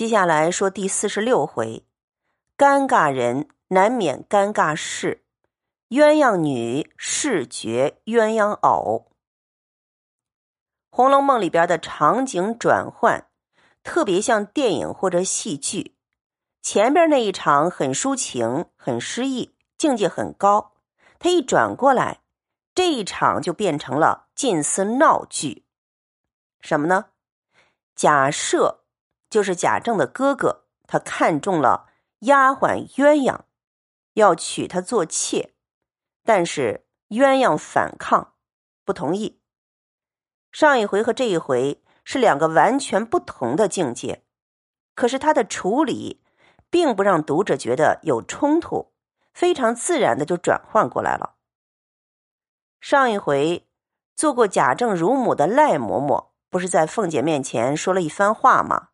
接下来说第四十六回，尴尬人难免尴尬事，鸳鸯女视觉鸳鸯偶。《红楼梦》里边的场景转换特别像电影或者戏剧，前边那一场很抒情、很诗意，境界很高，他一转过来，这一场就变成了近似闹剧。什么呢？假设。就是贾政的哥哥，他看中了丫鬟鸳鸯，要娶她做妾，但是鸳鸯反抗，不同意。上一回和这一回是两个完全不同的境界，可是他的处理并不让读者觉得有冲突，非常自然的就转换过来了。上一回做过贾政乳母的赖嬷嬷，不是在凤姐面前说了一番话吗？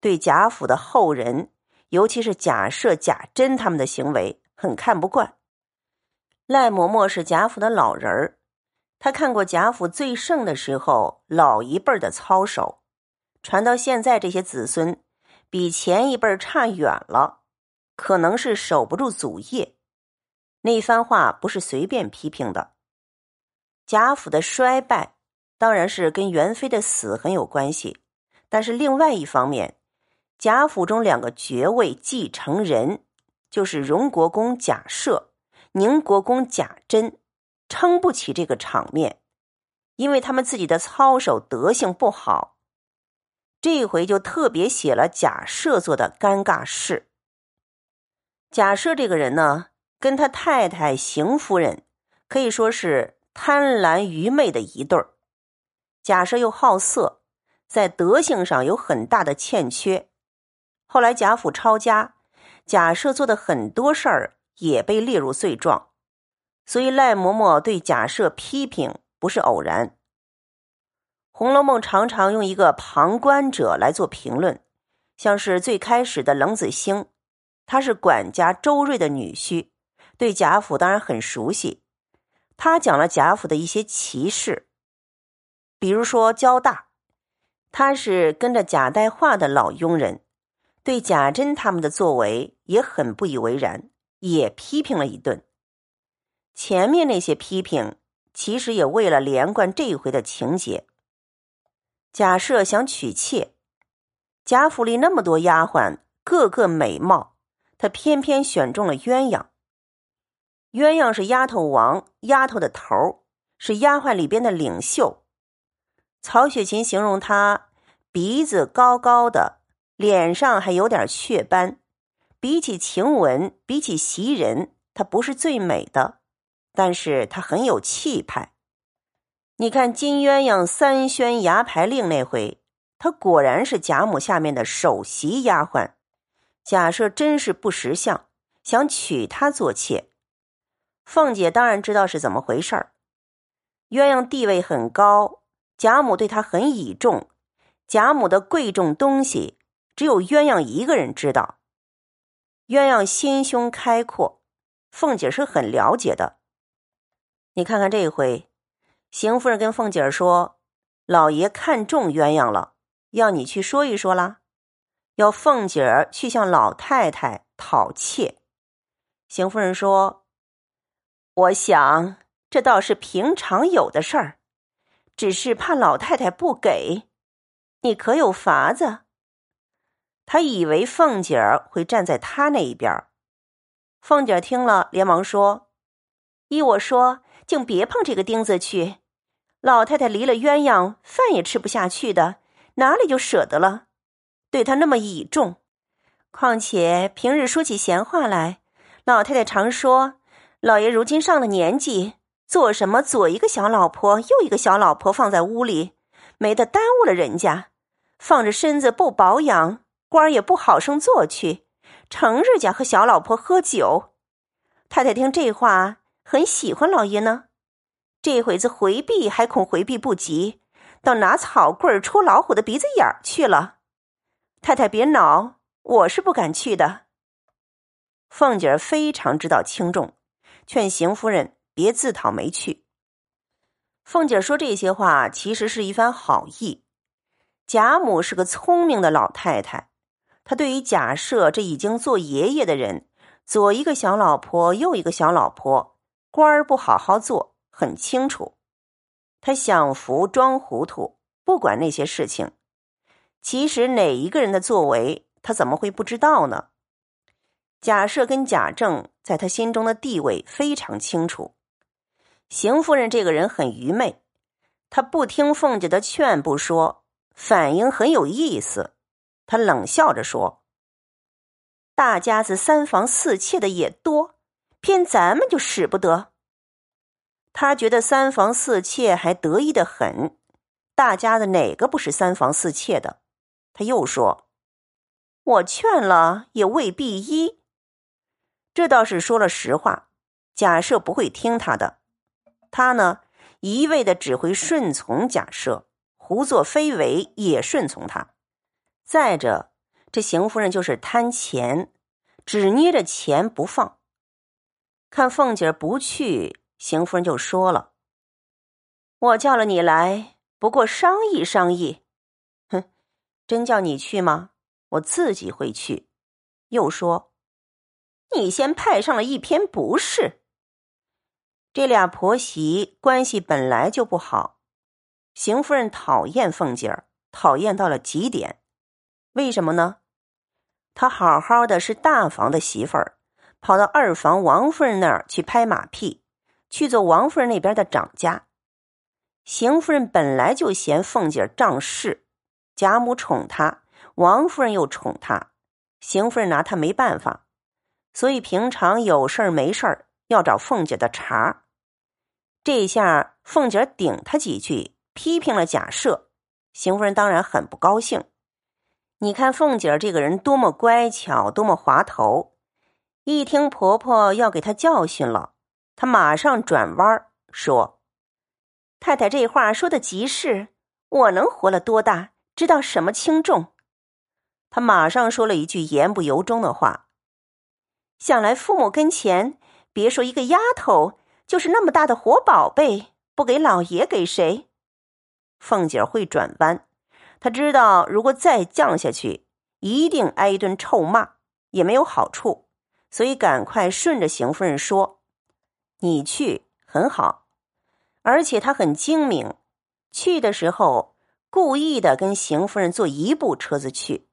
对贾府的后人，尤其是贾赦、贾珍他们的行为很看不惯。赖嬷嬷是贾府的老人儿，他看过贾府最盛的时候老一辈的操守，传到现在这些子孙比前一辈差远了，可能是守不住祖业。那番话不是随便批评的。贾府的衰败当然是跟元妃的死很有关系，但是另外一方面。贾府中两个爵位继承人，就是荣国公贾赦、宁国公贾珍，撑不起这个场面，因为他们自己的操守德行不好。这回就特别写了贾赦做的尴尬事。贾赦这个人呢，跟他太太邢夫人可以说是贪婪愚昧的一对儿。贾赦又好色，在德性上有很大的欠缺。后来贾府抄家，贾赦做的很多事儿也被列入罪状，所以赖嬷嬷对贾赦批评不是偶然。《红楼梦》常常用一个旁观者来做评论，像是最开始的冷子兴，他是管家周瑞的女婿，对贾府当然很熟悉。他讲了贾府的一些奇事，比如说焦大，他是跟着贾代化的老佣人。对贾珍他们的作为也很不以为然，也批评了一顿。前面那些批评，其实也为了连贯这一回的情节。贾赦想娶妾，贾府里那么多丫鬟，个个美貌，他偏偏选中了鸳鸯。鸳鸯是丫头王，丫头的头儿是丫鬟里边的领袖。曹雪芹形容她鼻子高高的。脸上还有点雀斑，比起晴雯，比起袭人，她不是最美的，但是她很有气派。你看金鸳鸯三宣牙牌令那回，她果然是贾母下面的首席丫鬟。假设真是不识相，想娶她做妾。凤姐当然知道是怎么回事儿。鸳鸯地位很高，贾母对她很倚重，贾母的贵重东西。只有鸳鸯一个人知道。鸳鸯心胸开阔，凤姐是很了解的。你看看这一回，邢夫人跟凤姐说：“老爷看中鸳鸯了，要你去说一说啦，要凤姐儿去向老太太讨妾。”邢夫人说：“我想这倒是平常有的事儿，只是怕老太太不给，你可有法子？”他以为凤姐儿会站在他那一边凤姐儿听了，连忙说：“依我说，竟别碰这个钉子去。老太太离了鸳鸯，饭也吃不下去的，哪里就舍得了？对她那么倚重，况且平日说起闲话来，老太太常说，老爷如今上了年纪，做什么左一个小老婆，右一个小老婆放在屋里，没得耽误了人家，放着身子不保养。”官儿也不好生做去，成日家和小老婆喝酒。太太听这话，很喜欢老爷呢。这会子回避还恐回避不及，倒拿草棍戳老虎的鼻子眼儿去了。太太别恼，我是不敢去的。凤姐儿非常知道轻重，劝邢夫人别自讨没趣。凤姐儿说这些话，其实是一番好意。贾母是个聪明的老太太。他对于贾赦这已经做爷爷的人，左一个小老婆，右一个小老婆，官儿不好好做，很清楚。他享福装糊涂，不管那些事情。其实哪一个人的作为，他怎么会不知道呢？贾赦跟贾政在他心中的地位非常清楚。邢夫人这个人很愚昧，她不听凤姐的劝不说，反应很有意思。他冷笑着说：“大家子三房四妾的也多，偏咱们就使不得。”他觉得三房四妾还得意的很，大家子哪个不是三房四妾的？他又说：“我劝了也未必依。”这倒是说了实话，贾赦不会听他的。他呢，一味的只会顺从贾赦，胡作非为也顺从他。再者，这邢夫人就是贪钱，只捏着钱不放。看凤姐不去，邢夫人就说了：“我叫了你来，不过商议商议。哼，真叫你去吗？我自己会去。”又说。你先派上了一篇不是。这俩婆媳关系本来就不好，邢夫人讨厌凤姐儿，讨厌到了极点。为什么呢？她好好的是大房的媳妇儿，跑到二房王夫人那儿去拍马屁，去做王夫人那边的掌家。邢夫人本来就嫌凤姐儿仗势，贾母宠她，王夫人又宠她，邢夫人拿她没办法。所以平常有事儿没事儿要找凤姐的茬儿这下凤姐顶他几句，批评了贾赦，邢夫人当然很不高兴。你看凤姐儿这个人多么乖巧，多么滑头，一听婆婆要给她教训了，她马上转弯说：“太太这话说的极是，我能活了多大，知道什么轻重。”她马上说了一句言不由衷的话。想来父母跟前，别说一个丫头，就是那么大的活宝贝，不给老爷给谁？凤姐儿会转弯，他知道如果再降下去，一定挨一顿臭骂，也没有好处，所以赶快顺着邢夫人说：“你去很好。”而且他很精明，去的时候故意的跟邢夫人坐一部车子去，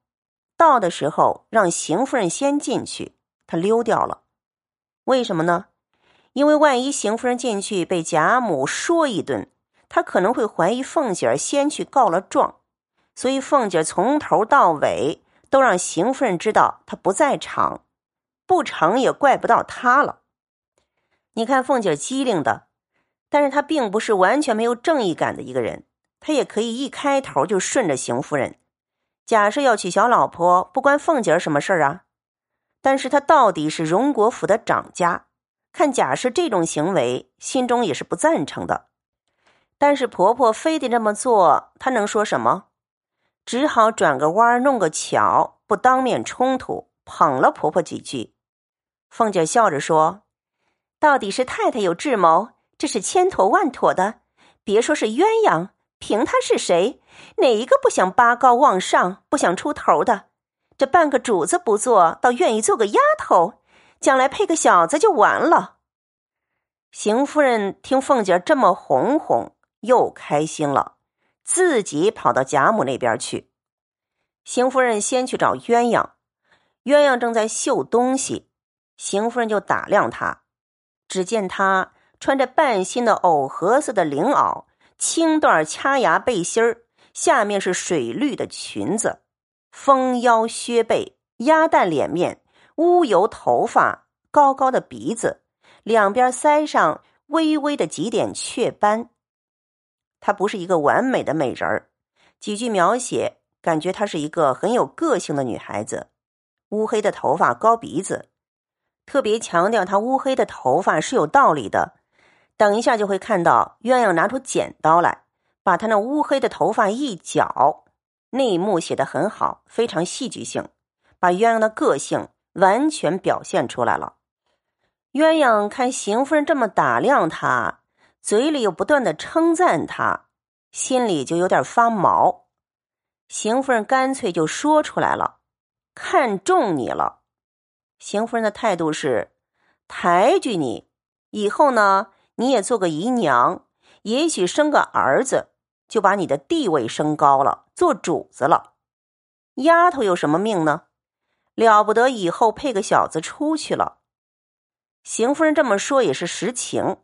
到的时候让邢夫人先进去。他溜掉了，为什么呢？因为万一邢夫人进去被贾母说一顿，他可能会怀疑凤姐儿先去告了状，所以凤姐从头到尾都让邢夫人知道她不在场，不成也怪不到她了。你看凤姐机灵的，但是她并不是完全没有正义感的一个人，她也可以一开头就顺着邢夫人。假设要娶小老婆，不关凤姐儿什么事儿啊？但是她到底是荣国府的长家，看贾氏这种行为，心中也是不赞成的。但是婆婆非得这么做，她能说什么？只好转个弯弄个巧，不当面冲突，捧了婆婆几句。凤姐笑着说：“到底是太太有智谋，这是千妥万妥的。别说是鸳鸯，凭她是谁，哪一个不想拔高往上，不想出头的？”这半个主子不做，倒愿意做个丫头，将来配个小子就完了。邢夫人听凤姐这么哄哄，又开心了，自己跑到贾母那边去。邢夫人先去找鸳鸯，鸳鸯正在绣东西，邢夫人就打量她，只见她穿着半新的藕荷色的绫袄，青缎掐牙背心儿，下面是水绿的裙子。丰腰削背，鸭蛋脸面，乌油头发，高高的鼻子，两边腮上微微的几点雀斑。她不是一个完美的美人儿，几句描写感觉她是一个很有个性的女孩子。乌黑的头发，高鼻子，特别强调她乌黑的头发是有道理的。等一下就会看到鸳鸯拿出剪刀来，把她那乌黑的头发一绞。那一幕写的很好，非常戏剧性，把鸳鸯的个性完全表现出来了。鸳鸯看邢夫人这么打量他，嘴里又不断的称赞他，心里就有点发毛。邢夫人干脆就说出来了：“看中你了。邢夫人的态度是抬举你，以后呢，你也做个姨娘，也许生个儿子，就把你的地位升高了，做主子了。丫头有什么命呢？了不得，以后配个小子出去了。邢夫人这么说也是实情。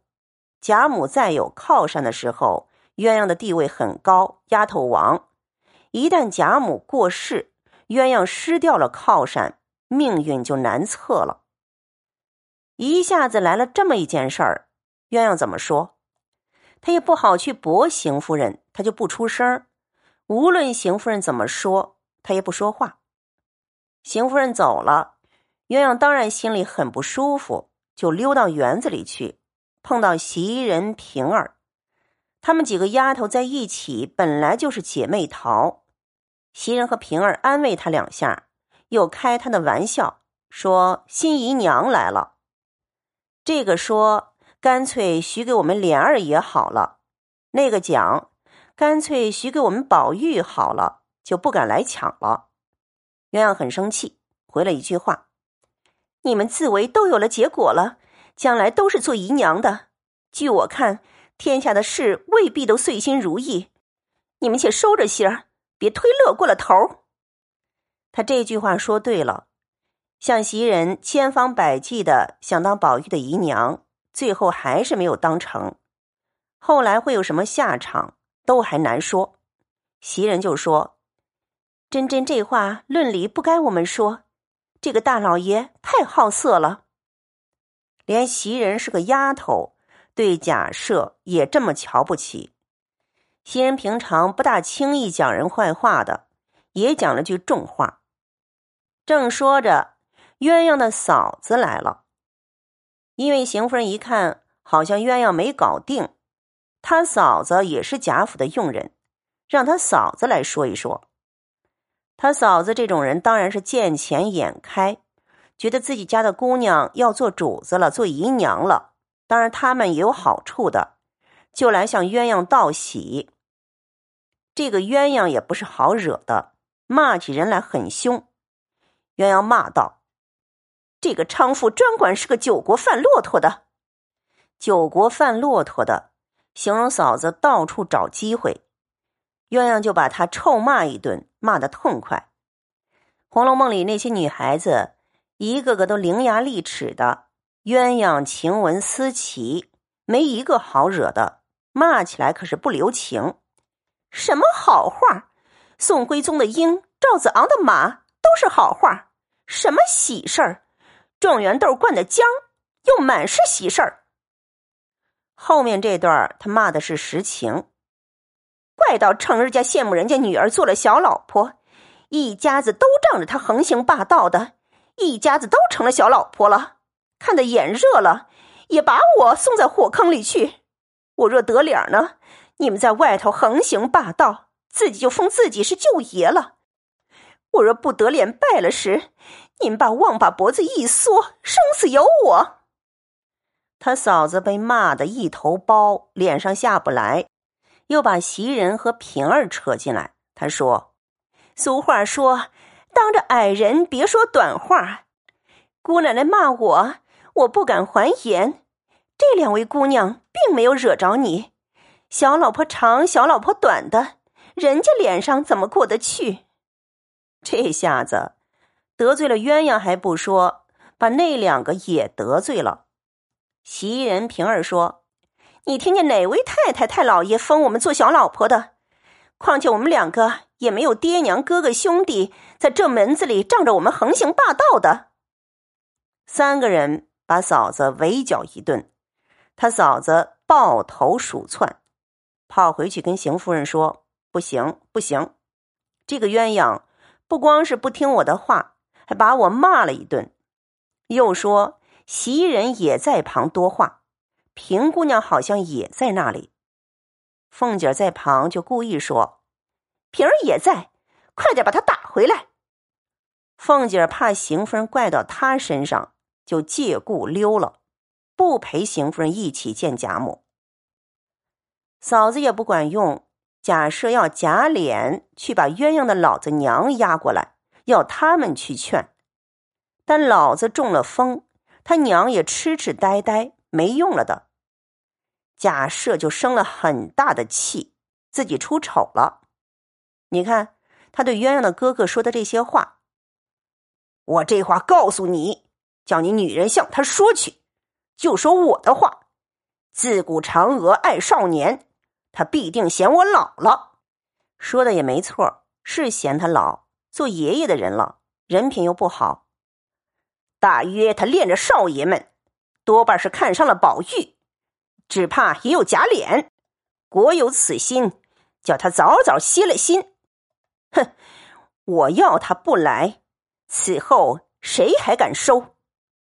贾母在有靠山的时候，鸳鸯的地位很高，丫头王。一旦贾母过世，鸳鸯失掉了靠山，命运就难测了。一下子来了这么一件事儿，鸳鸯怎么说？他也不好去驳邢夫人，他就不出声无论邢夫人怎么说，他也不说话。邢夫人走了，鸳鸯当然心里很不舒服，就溜到园子里去，碰到袭人、平儿，她们几个丫头在一起，本来就是姐妹淘。袭人和平儿安慰她两下，又开她的玩笑，说新姨娘来了。这个说干脆许给我们莲儿也好了，那个讲干脆许给我们宝玉好了，就不敢来抢了。鸳鸯很生气，回了一句话：“你们自为都有了结果了，将来都是做姨娘的。据我看，天下的事未必都遂心如意，你们且收着心儿，别推乐过了头。”他这句话说对了，像袭人千方百计的想当宝玉的姨娘，最后还是没有当成。后来会有什么下场，都还难说。袭人就说。真真这话论理不该我们说，这个大老爷太好色了。连袭人是个丫头，对贾赦也这么瞧不起。袭人平常不大轻易讲人坏话的，也讲了句重话。正说着，鸳鸯的嫂子来了，因为邢夫人一看好像鸳鸯没搞定，她嫂子也是贾府的佣人，让她嫂子来说一说。他嫂子这种人当然是见钱眼开，觉得自己家的姑娘要做主子了，做姨娘了，当然他们也有好处的，就来向鸳鸯道喜。这个鸳鸯也不是好惹的，骂起人来很凶。鸳鸯骂道：“这个娼妇专管是个酒国贩骆驼的，酒国贩骆驼的，形容嫂子到处找机会。”鸳鸯就把他臭骂一顿，骂得痛快。《红楼梦》里那些女孩子，一个个都伶牙俐齿的，鸳鸯晴雯思琪，没一个好惹的，骂起来可是不留情。什么好话？宋徽宗的鹰，赵子昂的马，都是好话。什么喜事儿？状元豆灌的浆，又满是喜事儿。后面这段他骂的是实情。怪到成日家羡慕人家女儿做了小老婆，一家子都仗着他横行霸道的，一家子都成了小老婆了，看得眼热了，也把我送在火坑里去。我若得脸呢，你们在外头横行霸道，自己就封自己是舅爷了；我若不得脸败了时，你们把旺把脖子一缩，生死由我。他嫂子被骂得一头包，脸上下不来。又把袭人和平儿扯进来。他说：“俗话说，当着矮人别说短话。姑奶奶骂我，我不敢还言。这两位姑娘并没有惹着你。小老婆长，小老婆短的，人家脸上怎么过得去？这下子得罪了鸳鸯还不说，把那两个也得罪了。”袭人、平儿说。你听见哪位太太、太老爷封我们做小老婆的？况且我们两个也没有爹娘、哥哥、兄弟在这门子里仗着我们横行霸道的。三个人把嫂子围剿一顿，他嫂子抱头鼠窜，跑回去跟邢夫人说：“不行，不行！这个鸳鸯不光是不听我的话，还把我骂了一顿，又说袭人也在旁多话。”平姑娘好像也在那里，凤姐在旁就故意说：“平儿也在，快点把她打回来。”凤姐怕邢夫人怪到她身上，就借故溜了，不陪邢夫人一起见贾母。嫂子也不管用，假设要贾琏去把鸳鸯的老子娘押过来，要他们去劝。但老子中了风，他娘也痴痴呆呆，没用了的。贾赦就生了很大的气，自己出丑了。你看他对鸳鸯的哥哥说的这些话，我这话告诉你，叫你女人向他说去，就说我的话。自古嫦娥爱少年，他必定嫌我老了。说的也没错，是嫌他老，做爷爷的人了，人品又不好。大约他恋着少爷们，多半是看上了宝玉，只怕也有假脸。果有此心，叫他早早歇了心。哼，我要他不来，此后谁还敢收？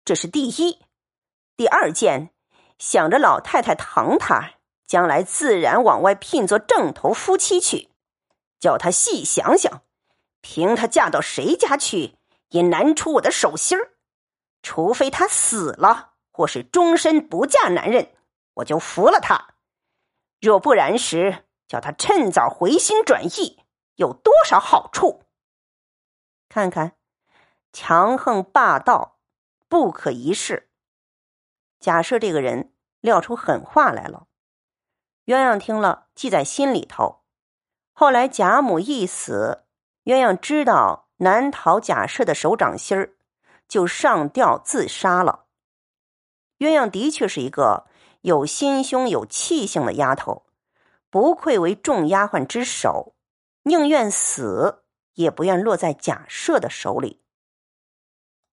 这是第一。第二件，想着老太太疼他，将来自然往外聘做正头夫妻去。叫他细想想，凭他嫁到谁家去，也难出我的手心儿。除非他死了，或是终身不嫁男人，我就服了他；若不然时，叫他趁早回心转意，有多少好处？看看，强横霸道，不可一世。假设这个人撂出狠话来了，鸳鸯听了记在心里头。后来贾母一死，鸳鸯知道难逃贾赦的手掌心儿。就上吊自杀了。鸳鸯的确是一个有心胸、有气性的丫头，不愧为众丫鬟之首，宁愿死也不愿落在假设的手里。